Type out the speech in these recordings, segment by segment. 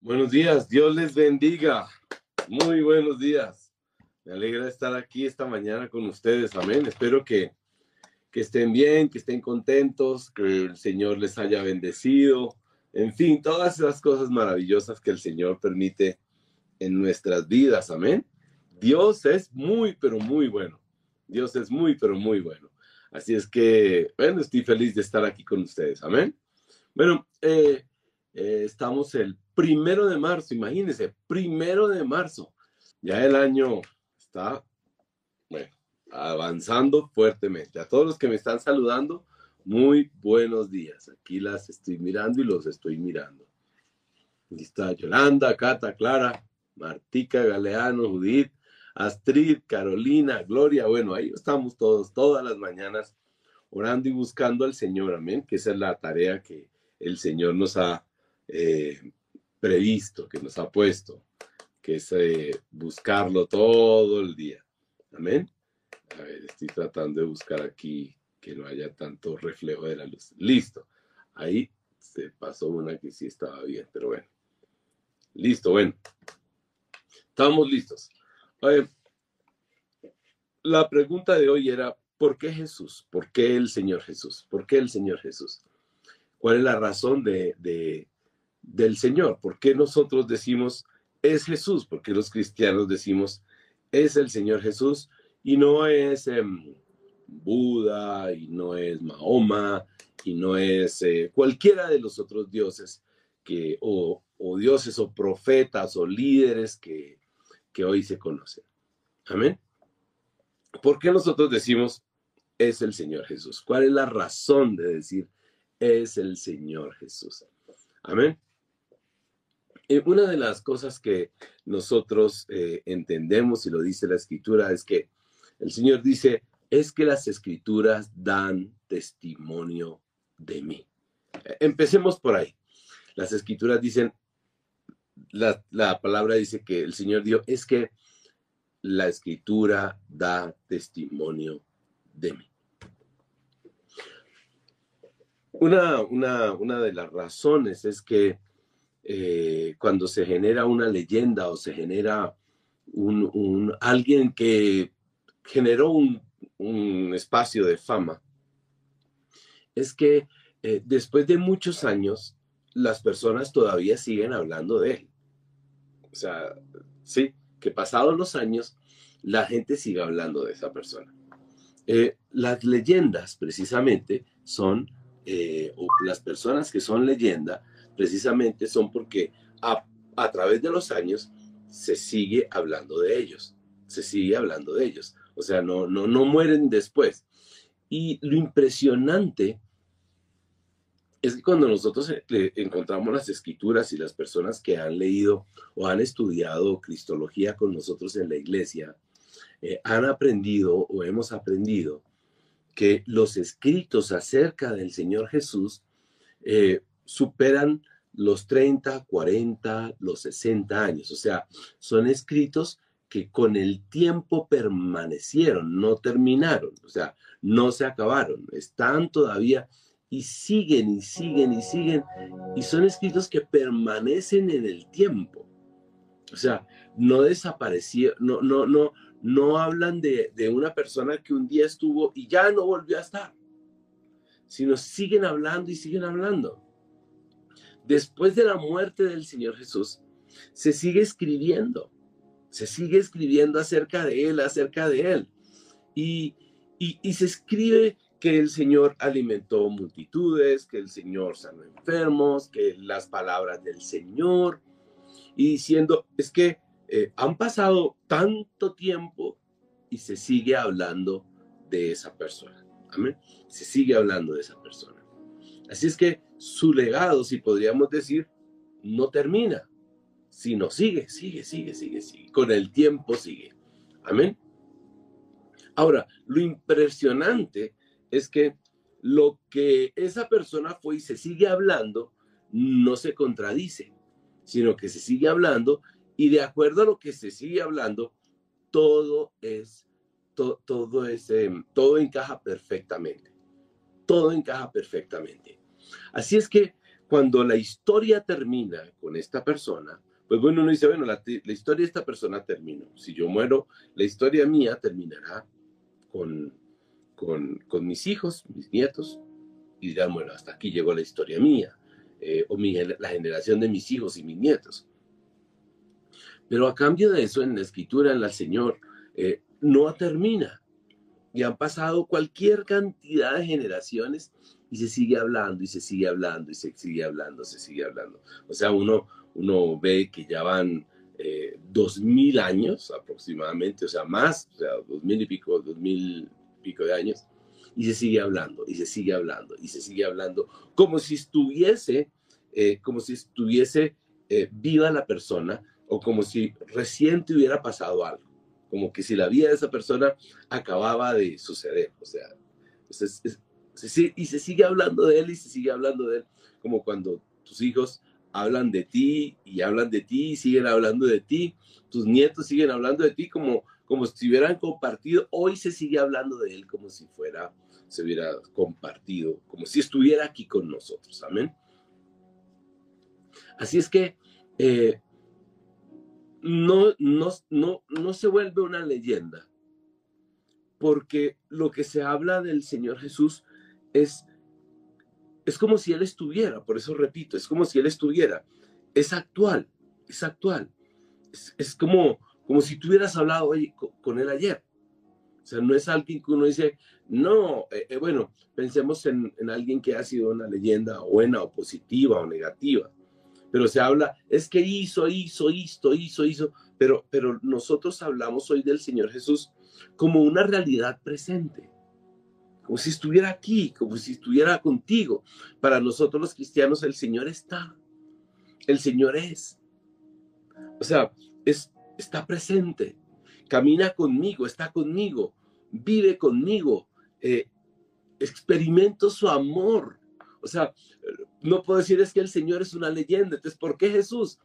Buenos días, Dios les bendiga. Muy buenos días. Me alegra estar aquí esta mañana con ustedes. Amén. Espero que, que estén bien, que estén contentos, que el Señor les haya bendecido. En fin, todas esas cosas maravillosas que el Señor permite en nuestras vidas. Amén. Dios es muy, pero muy bueno. Dios es muy, pero muy bueno. Así es que, bueno, estoy feliz de estar aquí con ustedes. Amén. Bueno, eh, eh, estamos el primero de marzo, imagínense, primero de marzo. Ya el año está, bueno, avanzando fuertemente. A todos los que me están saludando, muy buenos días. Aquí las estoy mirando y los estoy mirando. Aquí está Yolanda, Cata, Clara, Martica, Galeano, Judith, Astrid, Carolina, Gloria. Bueno, ahí estamos todos, todas las mañanas, orando y buscando al Señor. Amén. Que esa es la tarea que el Señor nos ha eh, previsto, que nos ha puesto, que es eh, buscarlo todo el día. Amén. A ver, estoy tratando de buscar aquí que no haya tanto reflejo de la luz. Listo. Ahí se pasó una que sí estaba bien, pero bueno. Listo, bueno. Estamos listos. la pregunta de hoy era, ¿por qué Jesús? ¿Por qué el Señor Jesús? ¿Por qué el Señor Jesús? ¿Cuál es la razón de, del Señor. ¿Por qué nosotros decimos es Jesús? Porque los cristianos decimos es el Señor Jesús y no es em, Buda y no es Mahoma y no es eh, cualquiera de los otros dioses que o, dioses o profetas o líderes que, que hoy se conocen. Amén. ¿Por qué nosotros decimos es el Señor Jesús? ¿Cuál es la razón de decir es el Señor Jesús? Amén. Eh, una de las cosas que nosotros eh, entendemos, y lo dice la escritura, es que el Señor dice, es que las escrituras dan testimonio de mí. E, empecemos por ahí. Las escrituras dicen, la, la palabra dice que el Señor dio, es que la escritura da testimonio de mí. Una, una, una de las razones es que eh, cuando se genera una leyenda o se genera un, alguien que generó un, espacio de fama, es que eh, después de muchos años las personas todavía siguen hablando de él. O sea, sí, que pasados los años la gente sigue hablando de esa persona. Eh, las leyendas precisamente son, o las personas que son leyenda, precisamente son porque a, través de los años se sigue hablando de ellos, se sigue hablando de ellos. O sea, no, no, no mueren después. Y lo impresionante es que cuando nosotros encontramos las escrituras y las personas que han leído o han estudiado Cristología con nosotros en la iglesia, eh, han aprendido o hemos aprendido que los escritos acerca del Señor Jesús eh, superan los 30, 40, los 60 años. O sea, son escritos que con el tiempo permanecieron, no terminaron, o sea, no se acabaron, están todavía y siguen y siguen y siguen, y son escritos que permanecen en el tiempo. O sea, no desaparecieron, no, no, no, no hablan de, de una persona que un día estuvo y ya no volvió a estar, sino siguen hablando y siguen hablando después de la muerte del Señor Jesús, se sigue escribiendo, se sigue escribiendo acerca de Él, acerca de Él. Y, y, se escribe que el Señor alimentó multitudes, que el Señor sanó enfermos, que las palabras del Señor, y diciendo, es que eh, han pasado tanto tiempo y se sigue hablando de esa persona. Amén. Se sigue hablando de esa persona. Así es que su legado, si podríamos decir, no termina, sino sigue, sigue, sigue, sigue, sigue. Con el tiempo sigue. Amén. Ahora, lo impresionante es que lo que esa persona fue y se sigue hablando, no se contradice, sino que se sigue hablando y de acuerdo a lo que se sigue hablando, todo es, todo es, em, todo encaja perfectamente. Todo encaja perfectamente. Así es que cuando la historia termina con esta persona, pues bueno, uno dice, bueno, la, historia de esta persona terminó. Si yo muero, la historia mía terminará con, con, con mis hijos, mis nietos, y dirán, bueno, hasta aquí llegó la historia mía, eh, o la generación de mis hijos y mis nietos. Pero a cambio de eso, en la escritura, en la Señor, eh, no termina. Y han pasado cualquier cantidad de generaciones y se sigue hablando y se sigue hablando y se sigue hablando, se sigue hablando. O sea, uno, uno ve que ya van eh, dos mil años aproximadamente, o sea, más, o sea, dos mil y pico, dos mil pico de años, y se sigue hablando, y se sigue hablando, y se sigue hablando, como si estuviese, eh, como si estuviese eh, viva la persona, o como si reciente hubiera pasado algo, como que si la vida de esa persona acababa de suceder, o sea, es, y se sigue hablando de él y se sigue hablando de él, como cuando tus hijos hablan de ti y hablan de ti y siguen hablando de ti, tus nietos siguen hablando de ti como, como si hubieran compartido, hoy se sigue hablando de él como si fuera, se hubiera compartido, como si estuviera aquí con nosotros, amén. Así es que eh, no, no, no, no se vuelve una leyenda, porque lo que se habla del Señor Jesús es, es como si Él estuviera, por eso repito, es como si Él estuviera, es actual, es actual, es, como, como si tuvieras hablado hoy con, Él ayer. O sea, no es alguien que uno dice, no, eh, eh, bueno, pensemos en, en, alguien que ha sido una leyenda buena o positiva o negativa, pero se habla, es que hizo, hizo, hizo, hizo, hizo, pero, pero nosotros hablamos hoy del Señor Jesús como una realidad presente como si estuviera aquí, como si estuviera contigo. Para nosotros los cristianos el Señor está, el Señor es. O sea, es, está presente, camina conmigo, está conmigo, vive conmigo, eh, experimento su amor. O sea, no puedo decir es que el Señor es una leyenda. Entonces, ¿por qué Jesús?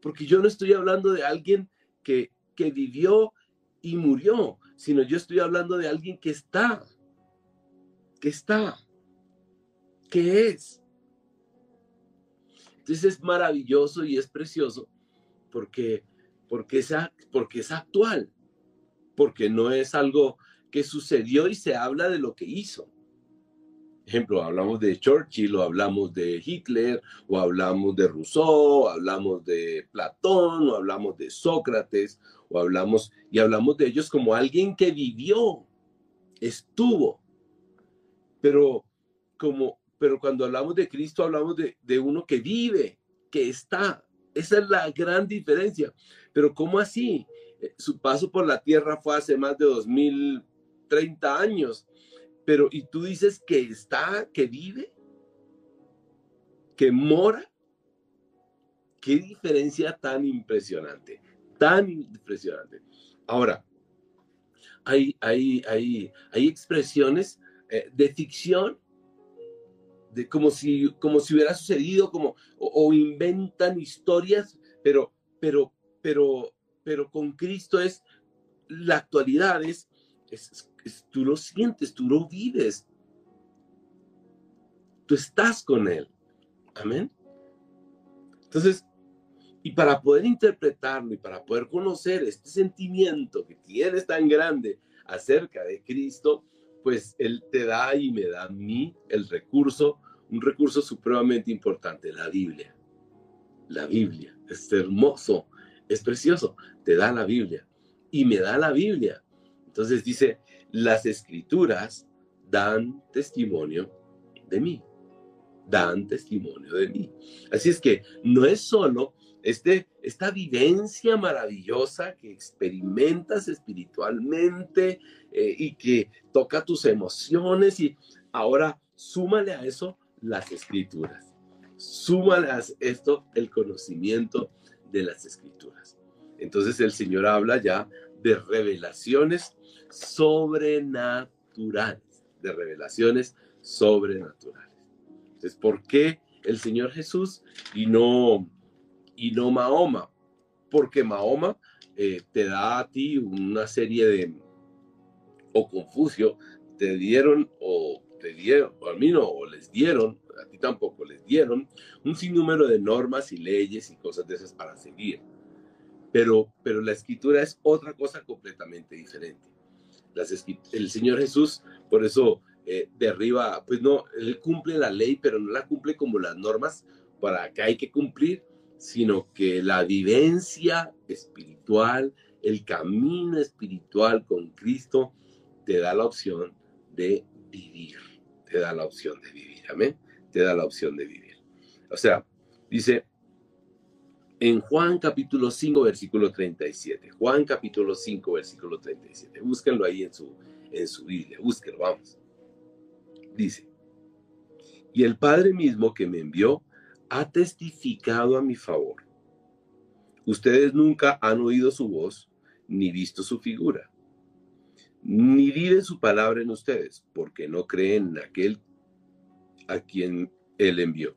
Porque yo no estoy hablando de alguien que, que vivió y murió, sino yo estoy hablando de alguien que está ¿Qué está? ¿Qué es? Entonces es maravilloso y es precioso porque, porque, es, porque es actual, porque no es algo que sucedió y se habla de lo que hizo. Ejemplo, hablamos de Churchill, o hablamos de Hitler, o hablamos de Rousseau, o hablamos de Platón, o hablamos de Sócrates, o hablamos, y hablamos de ellos como alguien que vivió, estuvo, pero, como, pero cuando hablamos de Cristo, hablamos de, de uno que vive, que está. Esa es la gran diferencia. Pero ¿cómo así? Eh, su paso por la tierra fue hace más de 2030 años. Pero, ¿y tú dices que está, que vive? ¿Que mora? Qué diferencia tan impresionante, tan impresionante. Ahora, hay, hay, hay, hay expresiones eh, de ficción, de como si, como si hubiera sucedido, como, o, inventan historias, pero, pero, pero, pero con Cristo es, la actualidad es, es, tú lo sientes, tú lo vives, tú estás con Él. Amén. Entonces, y para poder interpretarlo y para poder conocer este sentimiento que tienes tan grande acerca de Cristo, pues Él te da y me da a mí el recurso, un recurso supremamente importante, la Biblia. La Biblia es hermoso, es precioso, te da la Biblia y me da la Biblia. Entonces dice, las escrituras dan testimonio de mí, dan testimonio de mí. Así es que no es solo este, esta vivencia maravillosa que experimentas espiritualmente eh, y que toca tus emociones y ahora súmale a eso las escrituras. Súmale a esto el conocimiento de las escrituras. Entonces el Señor habla ya de revelaciones sobrenaturales, de revelaciones sobrenaturales. Entonces, ¿por qué el Señor Jesús y no y no Mahoma, porque Mahoma eh, te da a ti una serie de, o Confucio, te dieron o te dieron, o al menos o les dieron, a ti tampoco, les dieron un sinnúmero de normas y leyes y cosas de esas para seguir. Pero, pero la escritura es otra cosa completamente diferente. El Señor Jesús, por eso eh, derriba, pues no, Él cumple la ley, pero no la cumple como las normas para que hay que cumplir, sino que la vivencia espiritual, el camino espiritual con Cristo, te da la opción de vivir, te da la opción de vivir, amén, te da la opción de vivir. O sea, dice en Juan capítulo 5, versículo 37, Juan capítulo 5, versículo 37, búsquenlo ahí en su, en su Biblia, búsquenlo, vamos. Dice, y el Padre mismo que me envió ha testificado a mi favor. Ustedes nunca han oído su voz ni visto su figura ni vive su palabra en ustedes, porque no creen en aquel a quien él envió.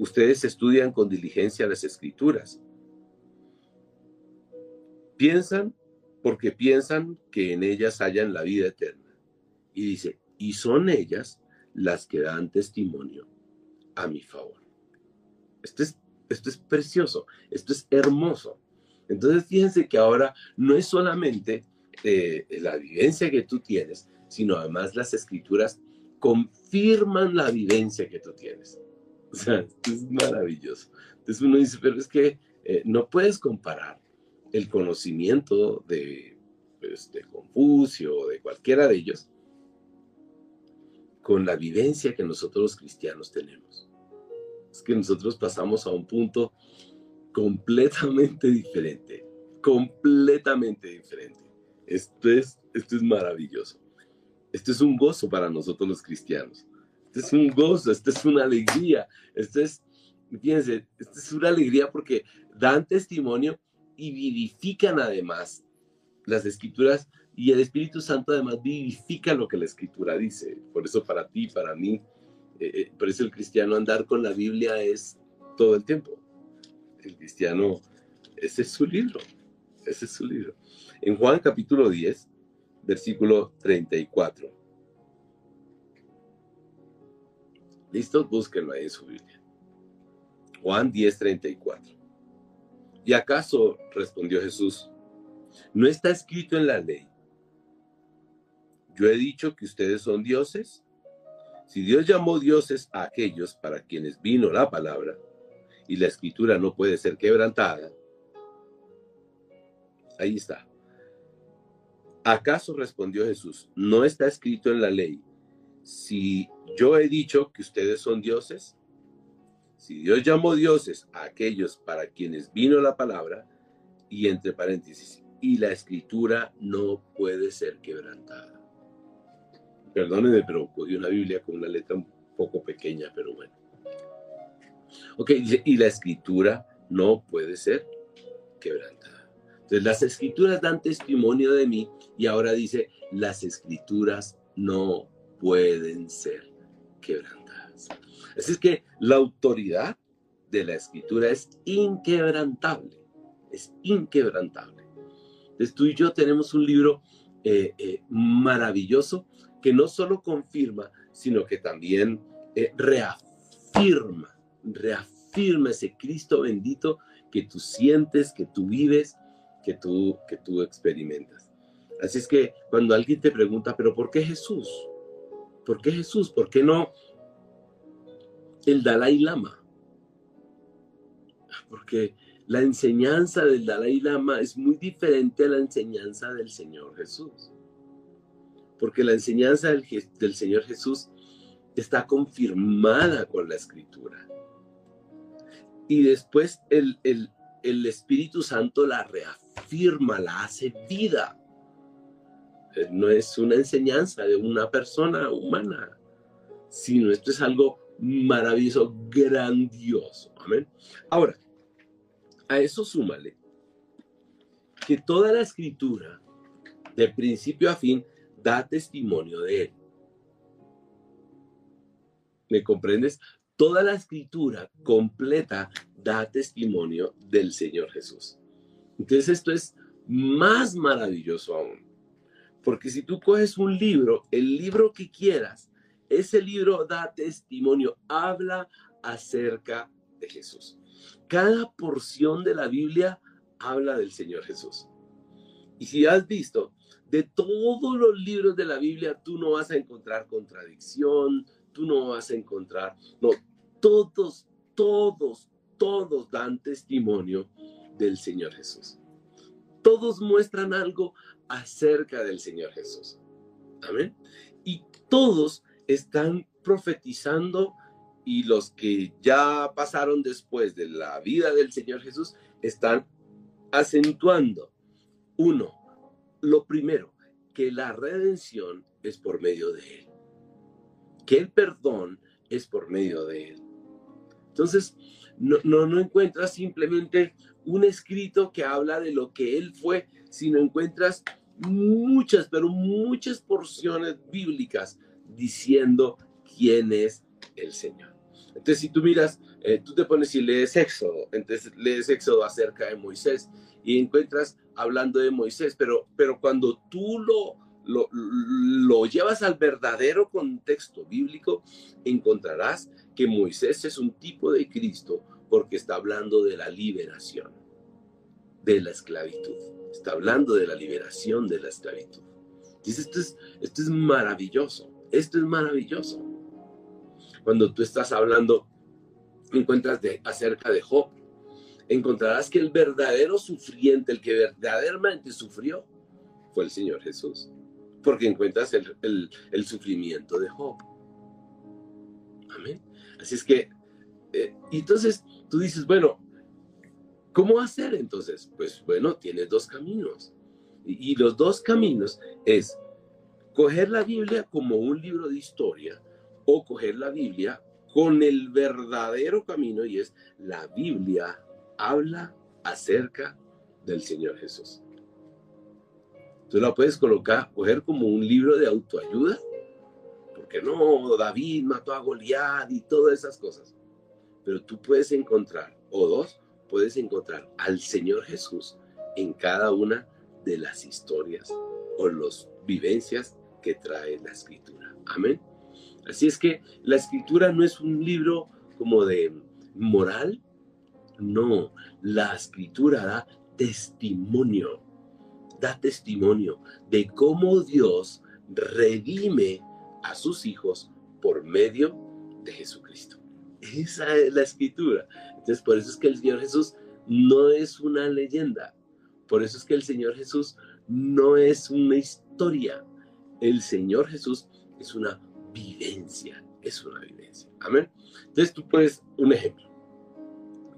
Ustedes estudian con diligencia las escrituras. Piensan porque piensan que en ellas hayan la vida eterna. Y dice, y son ellas las que dan testimonio a mi favor. Esto es, esto es precioso, esto es hermoso. Entonces fíjense que ahora no es solamente de la vivencia que tú tienes, sino además las escrituras confirman la vivencia que tú tienes. O sea, es maravilloso. Entonces uno dice, pero es que eh, no puedes comparar el conocimiento de, pues, de Confucio o de cualquiera de ellos con la vivencia que nosotros los cristianos tenemos. Es que nosotros pasamos a un punto completamente diferente, completamente diferente. Esto es, esto es maravilloso. Esto es un gozo para nosotros los cristianos. Esto es un gozo, esto es una alegría. Esto es, fíjense, esto es una alegría porque dan testimonio y vivifican además las escrituras y el Espíritu Santo además vivifica lo que la escritura dice. Por eso para ti, para mí, eh, eh, por eso el cristiano andar con la Biblia es todo el tiempo. El cristiano, ese es su libro, ese es su libro en Juan capítulo 10, versículo 34. ¿Listos? Búsquenlo ahí en su Biblia. Juan 10, 34. ¿Y acaso, respondió Jesús, no está escrito en la ley? Yo he dicho que ustedes son dioses. Si Dios llamó dioses a aquellos para quienes vino la palabra, y la escritura no puede ser quebrantada, ahí está. ¿Acaso respondió Jesús, no está escrito en la ley, si yo he dicho que ustedes son dioses? Si Dios llamó dioses a aquellos para quienes vino la palabra, y entre paréntesis, y la escritura no puede ser quebrantada. Perdónenme, pero cogí una Biblia con una letra un poco pequeña, pero bueno. Ok, y la escritura no puede ser quebrantada. Entonces, las escrituras dan testimonio de mí y ahora dice, las escrituras no pueden ser quebrantadas. Así es que la autoridad de la escritura es inquebrantable, es inquebrantable. Entonces tú y yo tenemos un libro eh, eh, maravilloso que no solo confirma, sino que también eh, reafirma, reafirma ese Cristo bendito que tú sientes, que tú vives que tú, que tú experimentas. Así es que cuando alguien te pregunta, pero ¿por qué Jesús? ¿Por qué Jesús? ¿Por qué no el Dalai Lama? Porque la enseñanza del Dalai Lama es muy diferente a la enseñanza del Señor Jesús. Porque la enseñanza del, del Señor Jesús está confirmada con la escritura. Y después el, el, el Espíritu Santo la reafirma afirma, la hace vida. Eh, no es una enseñanza de una persona humana, sino esto es algo maravilloso, grandioso. Amén. Ahora, a eso súmale que toda la escritura, de principio a fin, da testimonio de él. ¿Me comprendes? Toda la escritura completa da testimonio del Señor Jesús. Entonces esto es más maravilloso aún. Porque si tú coges un libro, el libro que quieras, ese libro da testimonio, habla acerca de Jesús. Cada porción de la Biblia habla del Señor Jesús. Y si has visto, de todos los libros de la Biblia, tú no vas a encontrar contradicción, tú no vas a encontrar, no, todos, todos, todos dan testimonio del Señor Jesús. Todos muestran algo acerca del Señor Jesús. Amén. Y todos están profetizando y los que ya pasaron después de la vida del Señor Jesús están acentuando. Uno, lo primero, que la redención es por medio de Él. Que el perdón es por medio de Él. Entonces, no, no, no encuentras simplemente un escrito que habla de lo que Él fue, sino encuentras muchas, pero muchas porciones bíblicas diciendo quién es el Señor. Entonces, si tú miras, eh, tú te pones y lees Éxodo, entonces lees Éxodo acerca de Moisés y encuentras hablando de Moisés, pero, pero cuando tú lo, lo, lo llevas al verdadero contexto bíblico, encontrarás que Moisés es un tipo de Cristo porque está hablando de la liberación de la esclavitud. Está hablando de la liberación de la esclavitud. Dice, esto es, esto es maravilloso, esto es maravilloso. Cuando tú estás hablando, encuentras de, acerca de Job, encontrarás que el verdadero sufriente, el que verdaderamente sufrió, fue el Señor Jesús. Porque encuentras el, el, sufrimiento de Job. Amén. Así es que, eh, entonces tú dices, bueno, ¿Cómo hacer entonces? Pues bueno, tienes dos caminos. Y, los dos caminos es coger la Biblia como un libro de historia o coger la Biblia con el verdadero camino y es la Biblia habla acerca del Señor Jesús. Tú la puedes colocar, coger como un libro de autoayuda, porque no, David mató a Goliat y todas esas cosas. Pero tú puedes encontrar, o dos, puedes encontrar al Señor Jesús en cada una de las historias o las vivencias que trae la escritura. Amén. Así es que la escritura no es un libro como de moral, no, la escritura da testimonio, da testimonio de cómo Dios redime a sus hijos por medio de Jesucristo. Esa es la escritura. Entonces, por eso es que el Señor Jesús no es una leyenda. Por eso es que el Señor Jesús no es una historia. El Señor Jesús es una vivencia. Es una vivencia. Amén. Entonces, tú puedes, un ejemplo.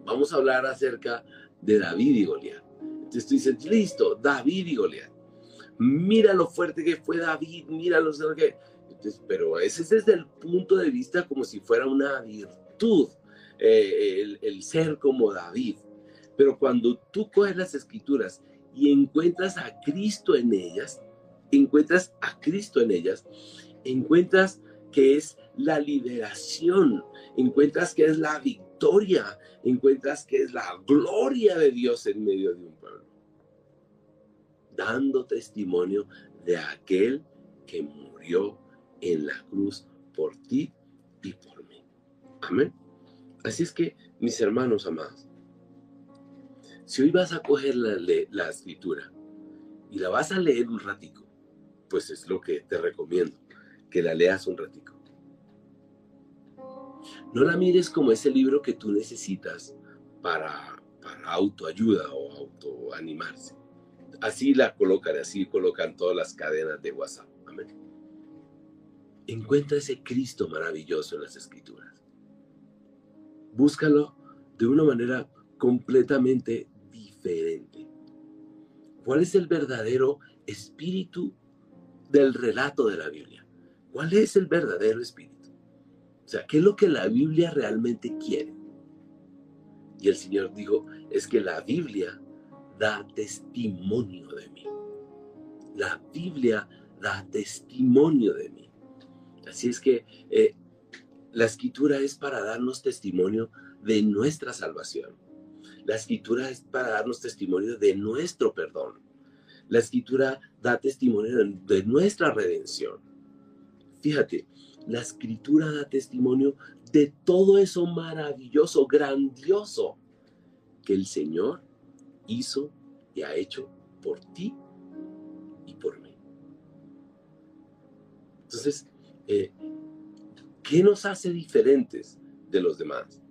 Vamos a hablar acerca de David y Goliat. Entonces tú dices, listo, David y Goliat. Mira lo fuerte que fue David, mira lo que... Entonces, pero ese es desde el punto de vista como si fuera una virtud eh, el, ser como David. Pero cuando tú coges las escrituras y encuentras a Cristo en ellas, encuentras a Cristo en ellas, encuentras que es la liberación, encuentras que es la victoria, encuentras que es la gloria de Dios en medio de un pueblo, dando testimonio de aquel que murió en la cruz por ti y por Amén. Así es que, mis hermanos amados, si hoy vas a coger la, escritura y la vas a leer un ratico, pues es lo que te recomiendo, que la leas un ratico. No la mires como ese libro que tú necesitas para, para autoayuda o autoanimarse. Así la colocan, así colocan todas las cadenas de WhatsApp. Amén. Encuentra ese Cristo maravilloso en las escrituras búscalo de una manera completamente diferente. ¿Cuál es el verdadero espíritu del relato de la Biblia? ¿Cuál es el verdadero espíritu? O sea, ¿qué es lo que la Biblia realmente quiere? Y el Señor dijo, es que la Biblia da testimonio de mí. La Biblia da testimonio de mí. Así es que eh, la escritura es para darnos testimonio de nuestra salvación. La escritura es para darnos testimonio de nuestro perdón. La escritura da testimonio de nuestra redención. Fíjate, la escritura da testimonio de todo eso maravilloso, grandioso que el Señor hizo y ha hecho por ti y por mí. Entonces, eh, ¿qué nos hace diferentes de los demás?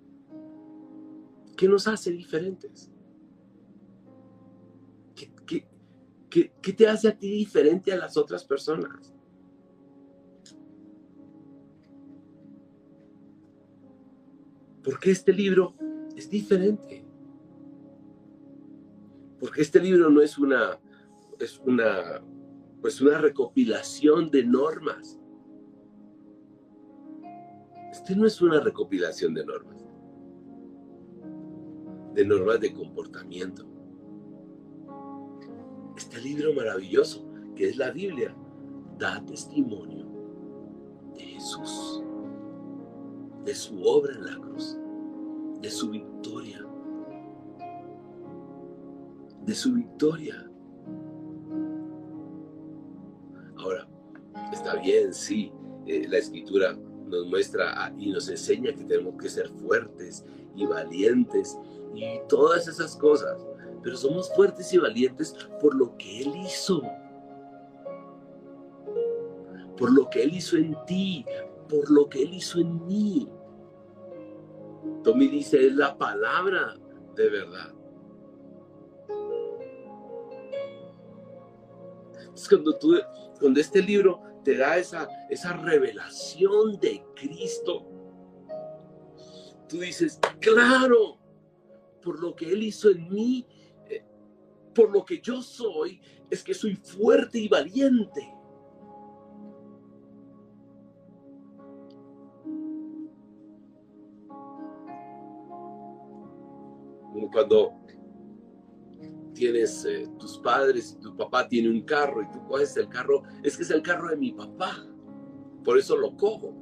¿Qué nos hace diferentes? ¿Qué, te hace a ti diferente a las otras personas? Porque este libro es diferente. Porque este libro no es una, es una, pues una recopilación de normas. Este no es una recopilación de normas. De normas de comportamiento. Este libro maravilloso, que es la Biblia, da testimonio de Jesús de su obra en la cruz, de su victoria, de su victoria. Ahora, está bien, sí, eh, la escritura nos muestra y nos enseña que tenemos que ser fuertes y valientes y todas esas cosas, pero somos fuertes y valientes por lo que Él hizo por lo que Él hizo en ti, por lo que Él hizo en mí. Tommy dice, es la palabra de verdad. Es cuando, tú, cuando este libro te da esa, esa revelación de Cristo, tú dices, claro, por lo que Él hizo en mí, eh, por lo que yo soy, es que soy fuerte y valiente. cuando tienes eh, tus padres tu papá tiene un carro y tú coges el carro, es que es el carro de mi papá. Por eso lo cojo.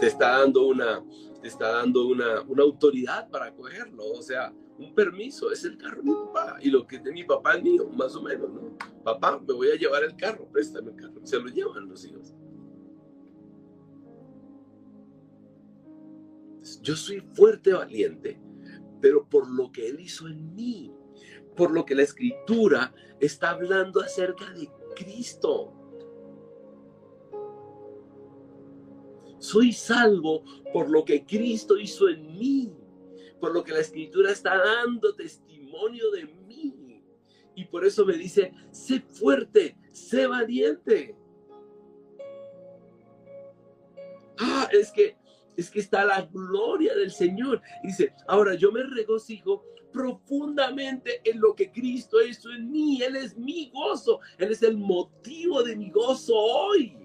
Te está dando una, te está dando una, una autoridad para cogerlo, o sea, un permiso, es el carro de mi papá. Y lo que es de mi papá es mío, más o menos, ¿no? Papá, me voy a llevar el carro, préstame el carro. Se lo llevan los hijos. Yo soy fuerte, valiente, pero por lo que Él hizo en mí, por lo que la escritura está hablando acerca de Cristo. Soy salvo por lo que Cristo hizo en mí, por lo que la escritura está dando testimonio de mí. Y por eso me dice, sé fuerte, sé valiente. Ah, es que es que está la gloria del Señor. dice, ahora yo me regocijo profundamente en lo que Cristo hizo en mí. Él es mi gozo. Él es el motivo de mi gozo hoy.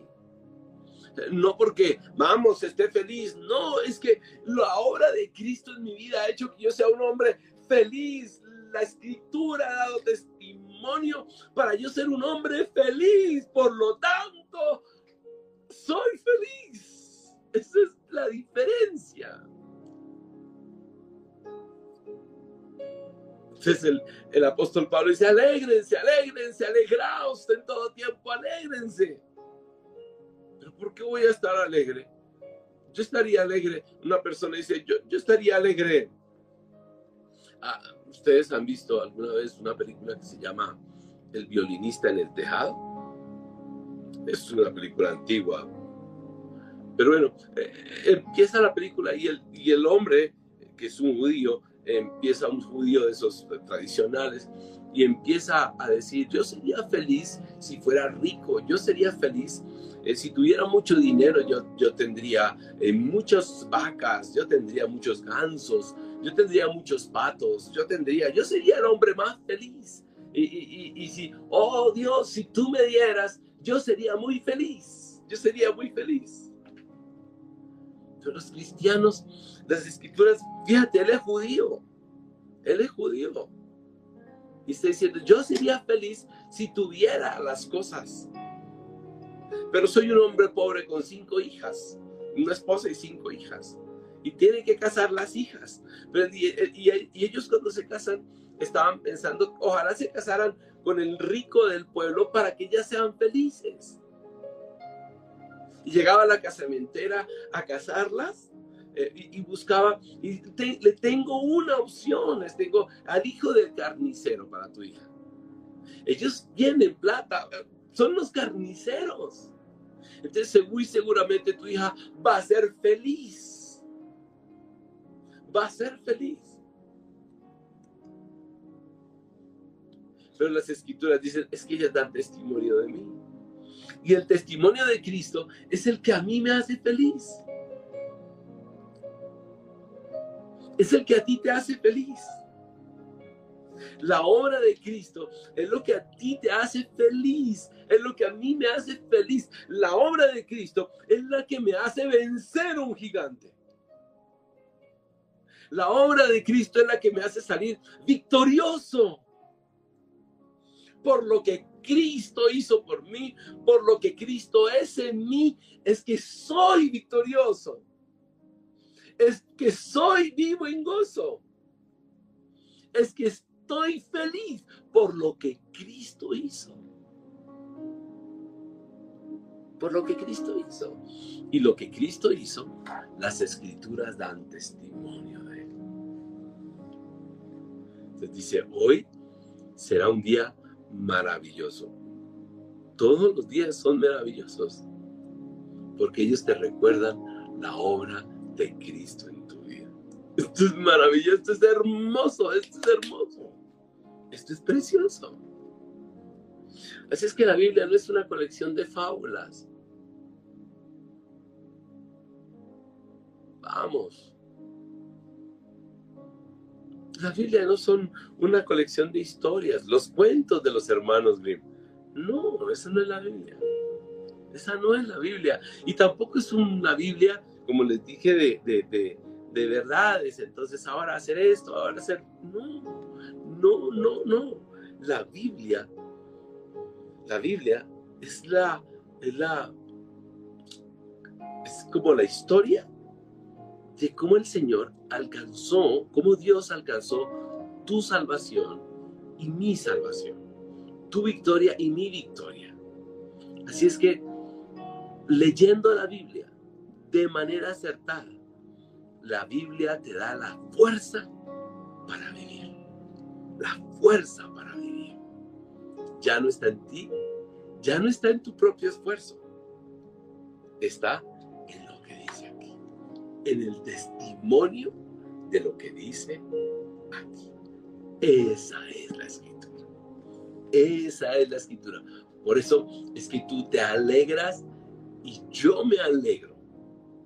No porque, vamos, esté feliz. No, es que la obra de Cristo en mi vida ha hecho que yo sea un hombre feliz. La escritura ha dado testimonio para yo ser un hombre feliz. Por lo tanto, soy feliz. Eso es la diferencia. Entonces el, el, apóstol Pablo dice, alégrense, alégrense, alegraos en todo tiempo, alégrense. Pero ¿por qué voy a estar alegre? Yo estaría alegre. Una persona dice, yo, yo estaría alegre. Ah, Ustedes han visto alguna vez una película que se llama El violinista en el tejado. Es una película antigua, pero bueno, eh, empieza la película y el, y el hombre, que es un judío, empieza un judío de esos tradicionales y empieza a decir, yo sería feliz si fuera rico, yo sería feliz eh, si tuviera mucho dinero, yo, yo tendría eh, muchas vacas, yo tendría muchos gansos, yo tendría muchos patos, yo tendría, yo sería el hombre más feliz. Y, y, y, y si, oh Dios, si tú me dieras, yo sería muy feliz, yo sería muy feliz los cristianos, las escrituras, fíjate, él es judío, él es judío. Y está diciendo, yo sería feliz si tuviera las cosas. Pero soy un hombre pobre con cinco hijas, una esposa y cinco hijas. Y tiene que casar las hijas. Pero, y, ellos cuando se casan estaban pensando, ojalá se casaran con el rico del pueblo para que ellas sean felices. Y llegaba a la casamentera a casarlas eh, y, buscaba, y le tengo una opción, les tengo al hijo del carnicero para tu hija. Ellos tienen plata, son los carniceros. Entonces muy seguramente tu hija va a ser feliz. Va a ser feliz. Pero las escrituras dicen, es que ellas dan testimonio de mí. Y el testimonio de Cristo es el que a mí me hace feliz. Es el que a ti te hace feliz. La obra de Cristo es lo que a ti te hace feliz, es lo que a mí me hace feliz. La obra de Cristo es la que me hace vencer un gigante. La obra de Cristo es la que me hace salir victorioso por lo que Cristo hizo por mí, por lo que Cristo es en mí, es que soy victorioso. Es que soy vivo en gozo. Es que estoy feliz por lo que Cristo hizo. Por lo que Cristo hizo. Y lo que Cristo hizo, las escrituras dan testimonio de él. Entonces dice, hoy será un día maravilloso. Todos los días son maravillosos porque ellos te recuerdan la obra de Cristo en tu vida. Esto es maravilloso, esto es hermoso, esto es hermoso. Esto es precioso. Así es que la Biblia no es una colección de fábulas. Vamos. La Biblia no son una colección de historias, los cuentos de los hermanos Grimm. No, esa no es la Biblia. Esa no es la Biblia. Y tampoco es una Biblia, como les dije, de, de, de verdades. Entonces, ahora hacer esto, ahora hacer... No, no, no, no. La Biblia, la Biblia es la, es la, es como la historia de cómo el Señor alcanzó, cómo Dios alcanzó tu salvación y mi salvación, tu victoria y mi victoria. Así es que leyendo la Biblia de manera acertada, la Biblia te da la fuerza para vivir la fuerza para vivir. Ya no está en ti, ya no está en tu propio esfuerzo. Está en el testimonio de lo que dice aquí. Esa es la escritura. Esa es la escritura. Por eso es que tú te alegras y yo me alegro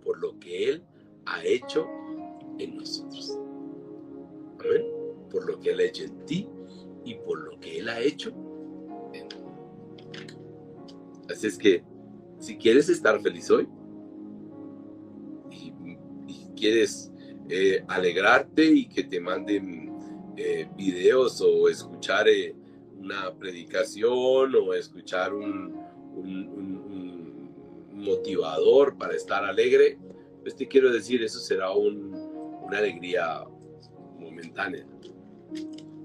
por lo que Él ha hecho en nosotros. Amén por lo que Él ha hecho en ti y por lo que Él ha hecho en ti. Así es que, si quieres estar feliz hoy quieres eh, alegrarte y que te manden eh, videos o escuchar eh, una predicación o escuchar un, motivador para estar alegre, pues te quiero decir, eso será una alegría momentánea.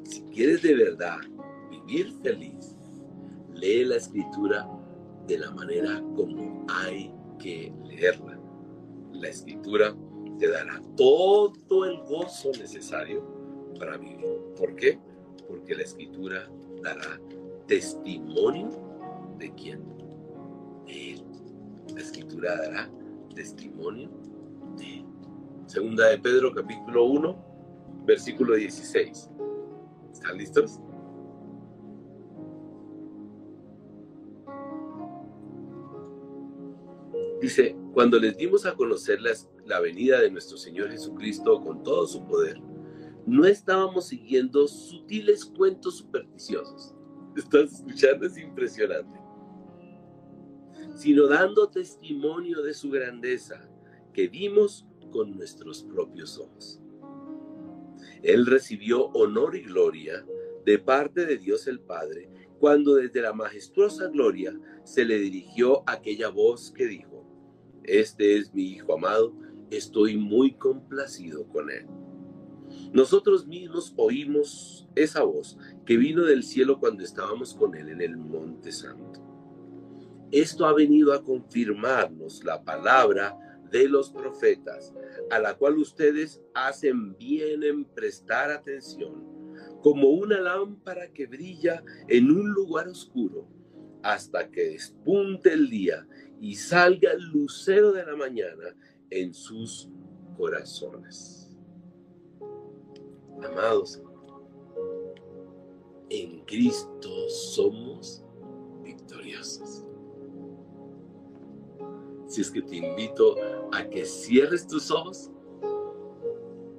Si quieres de verdad vivir feliz, lee la escritura de la manera como hay que leerla. La escritura te dará todo el gozo necesario para vivir. ¿Por qué? Porque la escritura dará testimonio de quién? De Él. La escritura dará testimonio de Él. Segunda de Pedro capítulo 1, versículo 16. ¿Están listos? Dice, cuando les dimos a conocer la venida de nuestro Señor Jesucristo con todo su poder, no estábamos siguiendo sutiles cuentos supersticiosos. Estás escuchando, es impresionante. Sino dando testimonio de su grandeza que vimos con nuestros propios ojos. Él recibió honor y gloria de parte de Dios el Padre cuando desde la majestuosa gloria se le dirigió aquella voz que dijo, Este es mi Hijo amado, estoy muy complacido con él. Nosotros mismos oímos esa voz que vino del cielo cuando estábamos con él en el Monte Santo. esto ha venido a confirmarnos la palabra de los profetas, a la cual ustedes hacen bien en prestar atención, como una lámpara que brilla en un lugar oscuro, hasta que despunte el día y salga el lucero de la mañana en sus corazones. Amados, en Cristo somos victoriosos. Si es que te invito a que cierres tus ojos.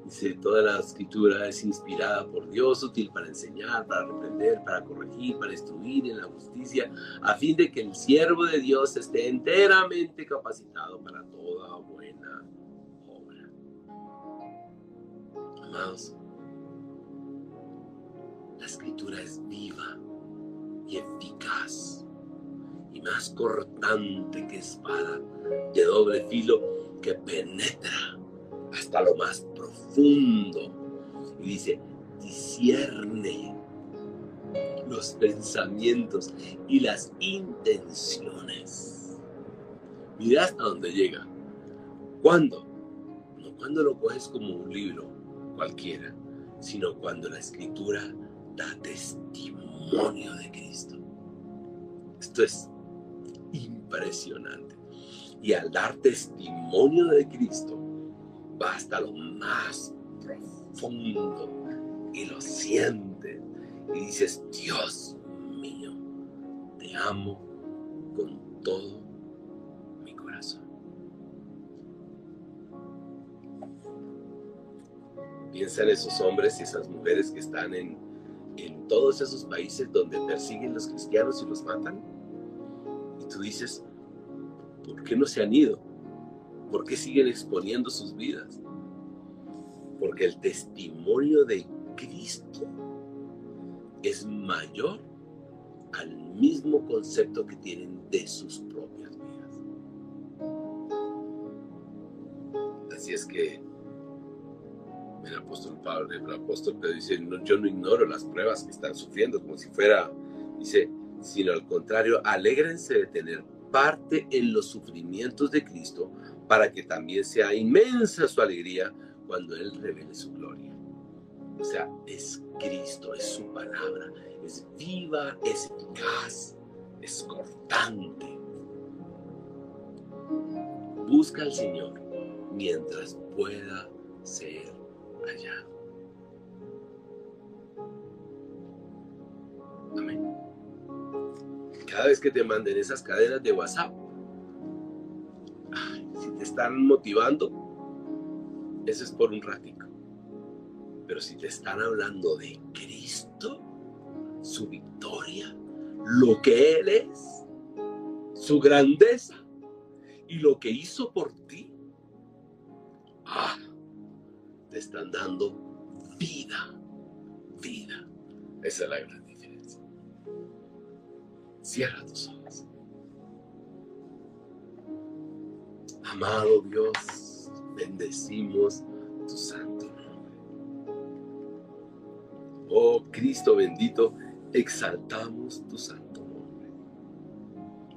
Dice, toda la escritura es inspirada por Dios, útil para enseñar, para reprender, para corregir, para instruir en la justicia, a fin de que el siervo de Dios esté enteramente capacitado para toda buena obra. Amados, la escritura es viva y eficaz y más cortante que espada de doble filo que penetra hasta lo más profundo y dice, discierne los pensamientos y las intenciones. Mira hasta dónde llega. ¿Cuándo? No cuando lo coges como un libro cualquiera, sino cuando la escritura da testimonio de Cristo. Esto es impresionante. Y al dar testimonio de Cristo, va hasta lo más profundo y lo sientes y dices, Dios mío, te amo con todo mi corazón. Piensa en esos hombres y esas mujeres que están en en todos esos países donde persiguen los cristianos y los matan. Y tú dices, ¿por qué no se han ido? ¿Por qué siguen exponiendo sus vidas? Porque el testimonio de Cristo es mayor al mismo concepto que tienen de sus propias vidas. Así es que el apóstol Pablo, el apóstol Pedro dice, yo no ignoro las pruebas que están sufriendo, como si fuera, dice, sino al contrario, alégrense de tener parte en los sufrimientos de Cristo para que también sea inmensa su alegría cuando Él revele su gloria. O sea, es Cristo, es su palabra, es viva, es eficaz, es cortante. Busca al Señor mientras pueda ser allá. Amén. Cada vez que te manden esas cadenas de WhatsApp, están motivando, eso es por un ratito. Pero si te están hablando de Cristo, su victoria, lo que Él es, su grandeza y lo que hizo por ti, ah, te están dando vida, vida. Esa es la gran diferencia. Cierra tus ojos. Amado Dios, bendecimos tu santo nombre. Oh Cristo bendito, exaltamos tu santo nombre.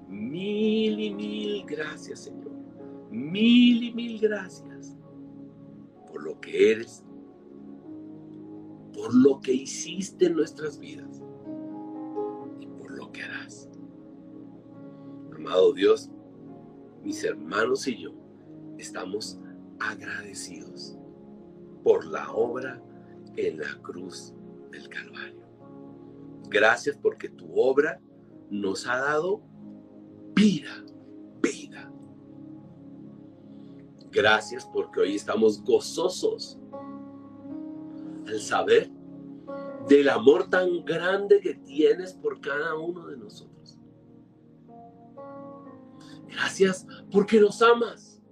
Mil y mil gracias, Señor. Mil y mil gracias lo que eres, por lo que hiciste en nuestras vidas y por lo que harás. Amado Dios, mis hermanos y yo estamos agradecidos por la obra en la cruz del Calvario. Gracias porque tu obra nos ha dado vida, vida. Gracias porque hoy estamos gozosos al saber del amor tan grande que tienes por cada uno de nosotros. Gracias porque nos amas.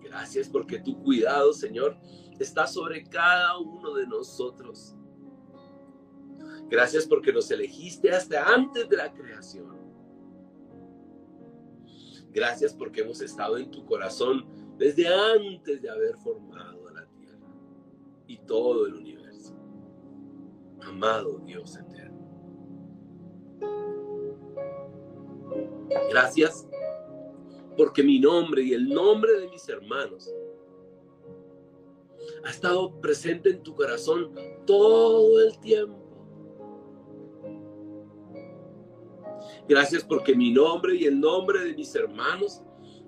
Gracias porque tu cuidado, Señor, está sobre cada uno de nosotros. Gracias porque nos elegiste hasta antes de la creación. Gracias porque hemos estado en tu corazón desde antes de haber formado a la tierra y todo el universo. Amado Dios eterno. Gracias porque mi nombre y el nombre de mis hermanos ha estado presente en tu corazón todo el tiempo. Gracias porque mi nombre y el nombre de mis hermanos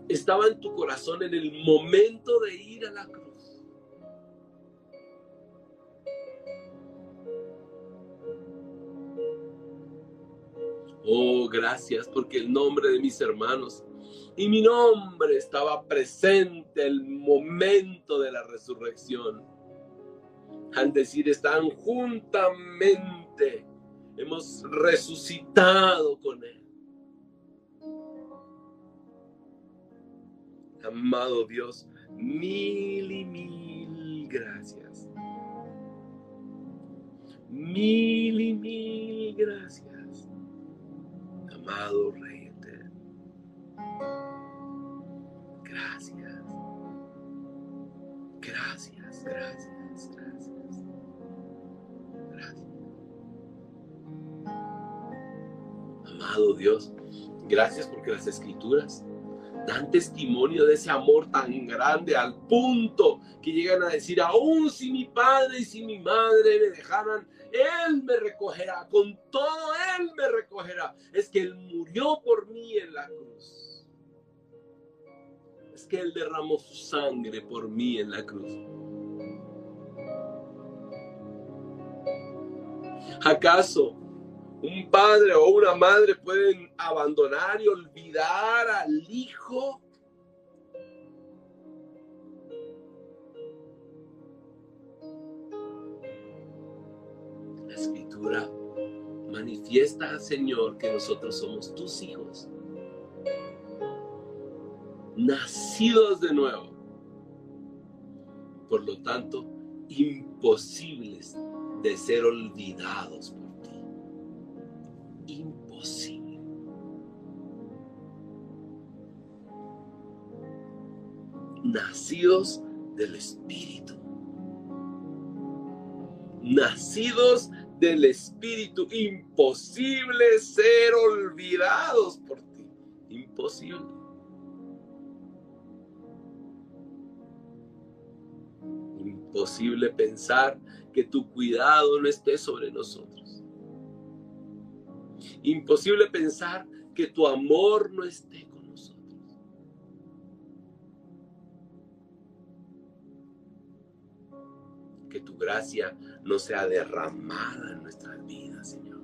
estaba en tu corazón en el momento de ir a la cruz. Oh, gracias porque el nombre de mis hermanos y mi nombre estaba presente el momento de la resurrección. Al decir, están juntamente, hemos resucitado con Él. Amado Dios, mil y mil gracias. Mil y mil gracias. Gracias porque las escrituras dan testimonio de ese amor tan grande al punto que llegan a decir, aún si mi padre y si mi madre me dejaran, Él me recogerá, con todo Él me recogerá. Es que Él murió por mí en la cruz que Él derramó su sangre por mí en la cruz. ¿Acaso un padre o una madre pueden abandonar y olvidar al hijo? La escritura manifiesta, Señor, que nosotros somos tus hijos nacidos de nuevo. Por lo tanto, imposibles de ser olvidados. Imposible. Nacidos del Espíritu. Nacidos del Espíritu. Imposible ser olvidados por ti. Imposible. Imposible pensar que tu cuidado no esté sobre nosotros. Imposible pensar que tu amor no esté con nosotros. Que tu gracia no sea derramada en nuestras vidas, Señor.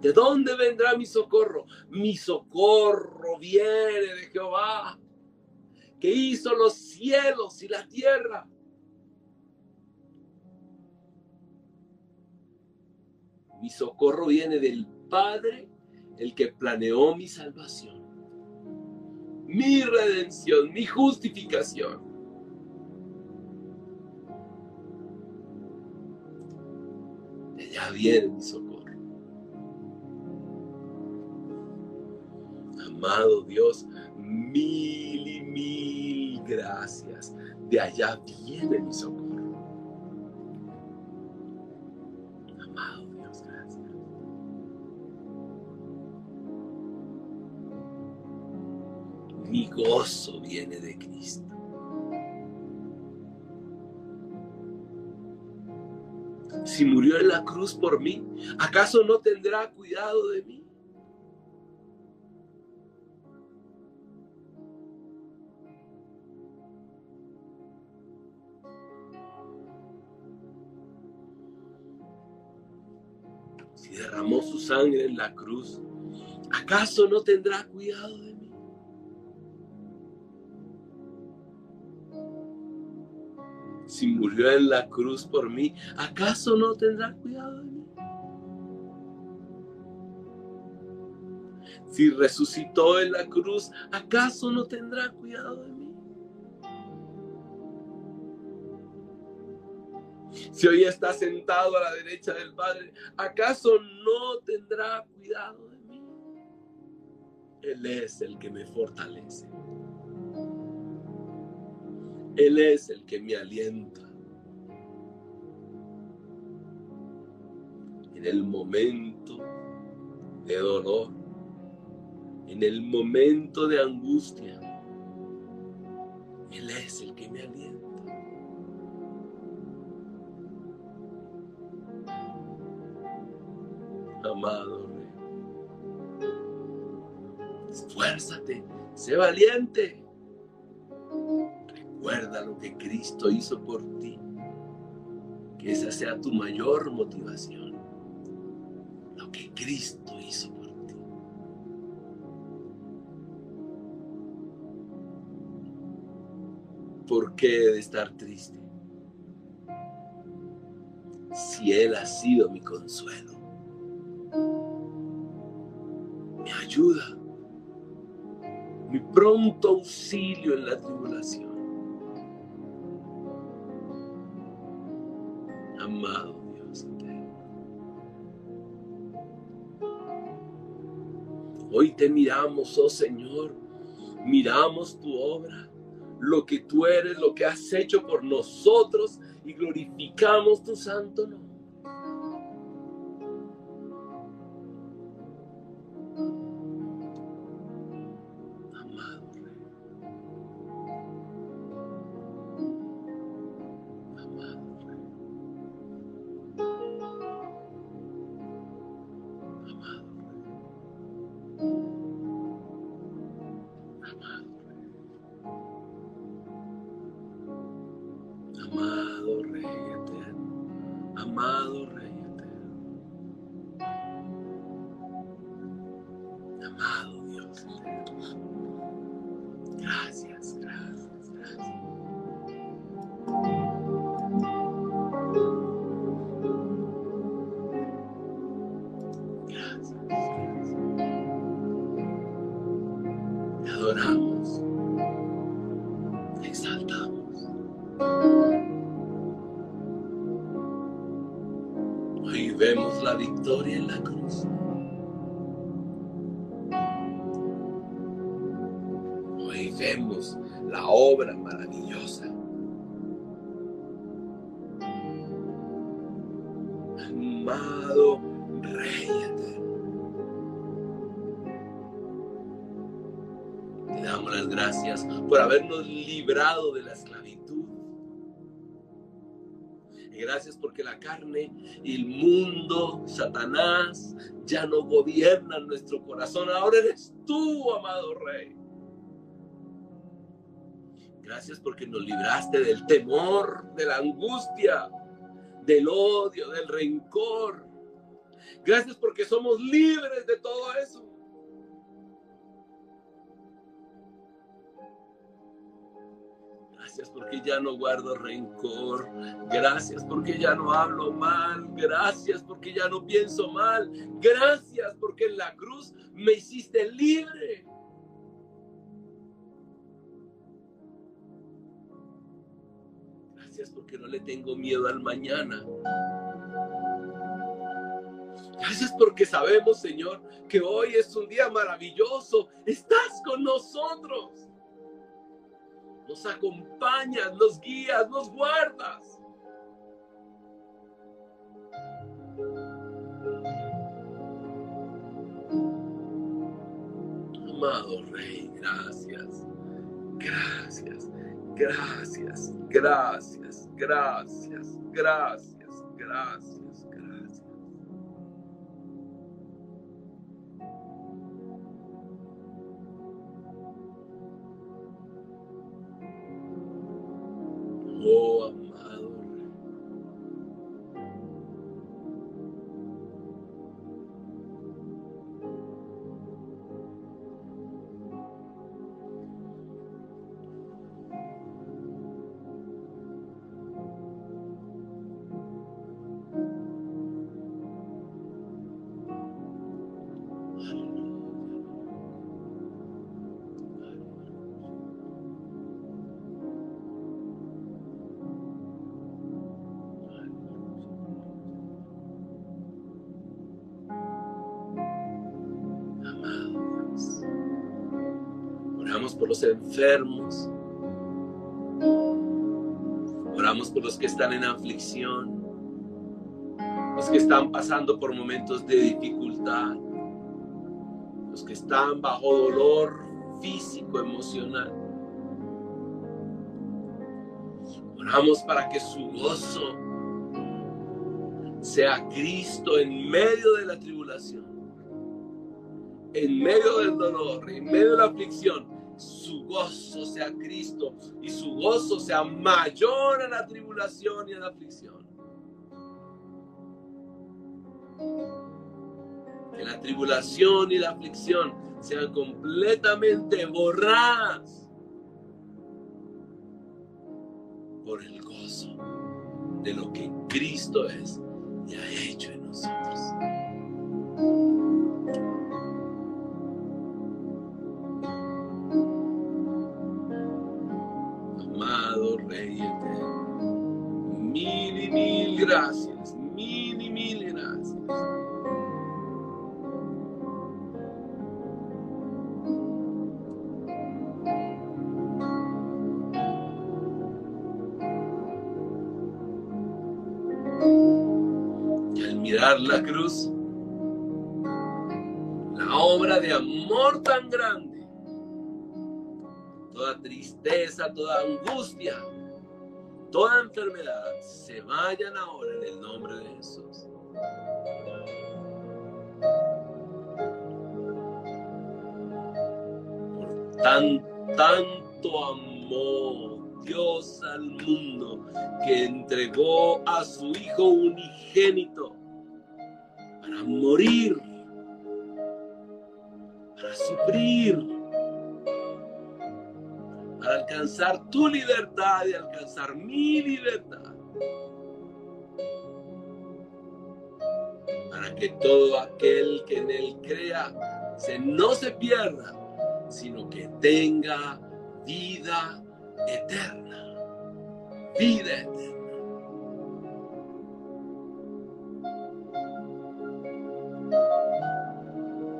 ¿De dónde vendrá mi socorro? Mi socorro viene de Jehová, que hizo los cielos y la tierra. Mi socorro viene del Padre, el que planeó mi salvación, mi redención, mi justificación. De allá viene mi socorro. Amado Dios, mil y mil gracias. De allá viene mi socorro. Gozo viene de Cristo. Si murió en la cruz por mí, ¿acaso no tendrá cuidado de mí? derramó su sangre en la cruz, ¿acaso no tendrá cuidado de mí? Si murió en la cruz por mí, ¿acaso no tendrá cuidado de mí? Si resucitó en la cruz, ¿acaso no tendrá cuidado de mí? Si hoy está sentado a la derecha del Padre, ¿acaso no tendrá cuidado de mí? Él es el que me fortalece. Él es el que me alienta. en el momento de dolor, en el momento de angustia. Él es el que me alienta. Amado Rey, esfuérzate, sé valiente. Recuerda lo que Cristo hizo por ti. Que esa sea tu mayor motivación. Lo que Cristo hizo por ti. ¿Por qué de estar triste? Si Él ha sido mi consuelo, mi ayuda, mi pronto auxilio en la tribulación. Te miramos, oh Señor, miramos tu obra, lo que tú eres, lo que has hecho por nosotros y glorificamos tu santo nombre. adoramos, exaltamos. Hoy vemos la victoria en la cruz. Hoy vemos la obra maravillosa de la esclavitud. Y gracias porque la carne y el mundo, Satanás, ya no gobiernan nuestro corazón. Ahora eres tú, amado Rey. Gracias porque nos libraste del temor, de la angustia, del odio, del rencor. Gracias porque somos libres de todo eso. Porque ya no guardo rencor. Gracias porque ya no hablo mal. Gracias porque ya no pienso mal. Gracias porque en la cruz me hiciste libre. Gracias porque no le tengo miedo al mañana. Gracias porque sabemos, Señor, que hoy es un día maravilloso. Estás con nosotros nos acompañas, nos guías, nos guardas. Amado Rey, gracias, gracias, gracias, gracias, gracias, gracias, gracias. Enfermos. Oramos por los que están en aflicción. los que están pasando por momentos de dificultad, los que están bajo dolor físico, emocional. Oramos para que su gozo sea Cristo en medio de la tribulación, en medio del dolor, en medio de la aflicción. Su gozo sea Cristo y su gozo sea mayor a la tribulación y a la aflicción. Que la tribulación y la aflicción sean completamente borradas por el gozo de lo que Cristo es y ha hecho en grande, toda tristeza, toda angustia, toda enfermedad, se vayan ahora en el nombre de Jesús. Por tan, tanto amor Dios al mundo que entregó a su Hijo unigénito para morir, para sufrir, para alcanzar tu libertad y alcanzar mi libertad. Para que todo aquel que en él crea se, no se pierda, sino que tenga vida eterna. Vida eterna.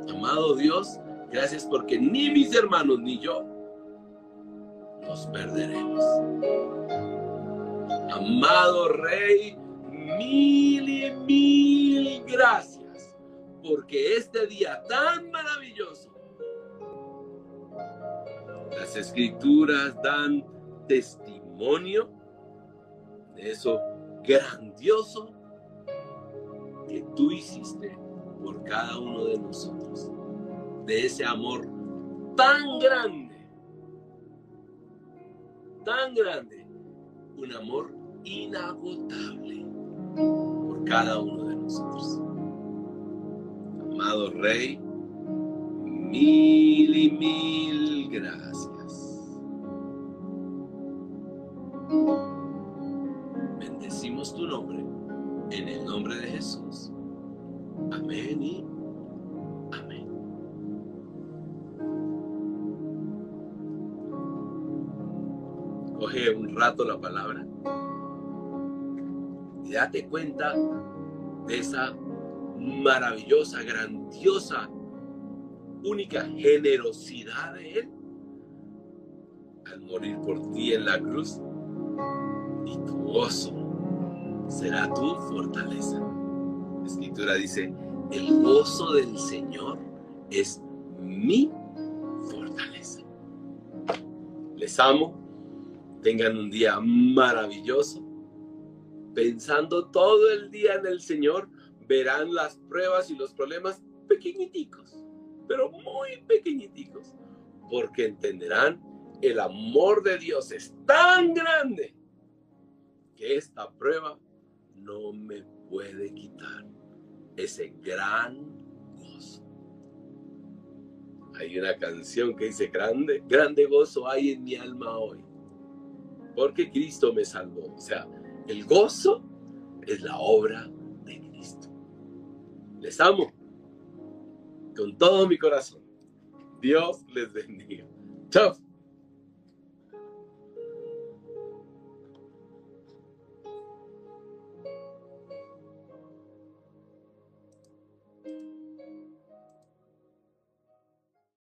Amado Dios, gracias porque ni mis hermanos ni yo nos perderemos. Amado Rey, mil y mil gracias porque este día tan maravilloso, las escrituras dan testimonio de eso grandioso que tú hiciste por cada uno de nosotros, de ese amor tan grande, tan grande, un amor inagotable por cada uno de nosotros. Amado Rey, mil y mil gracias. Bendecimos tu nombre en el nombre de Jesús. Amén y Un rato la palabra y date cuenta de esa maravillosa, grandiosa, única generosidad de Él al morir por ti en la cruz. Y tu gozo será tu fortaleza. La escritura dice, el gozo del Señor es mi fortaleza. Les amo. Tengan un día maravilloso. Pensando todo el día en el Señor, verán las pruebas y los problemas pequeñiticos, pero muy pequeñiticos, porque entenderán el amor de Dios es tan grande que esta prueba no me puede quitar ese gran gozo. Hay una canción que dice, grande, grande gozo hay en mi alma hoy, porque Cristo me salvó. O sea, el gozo es la obra de Cristo. Les amo con todo mi corazón. Dios les bendiga. Chao.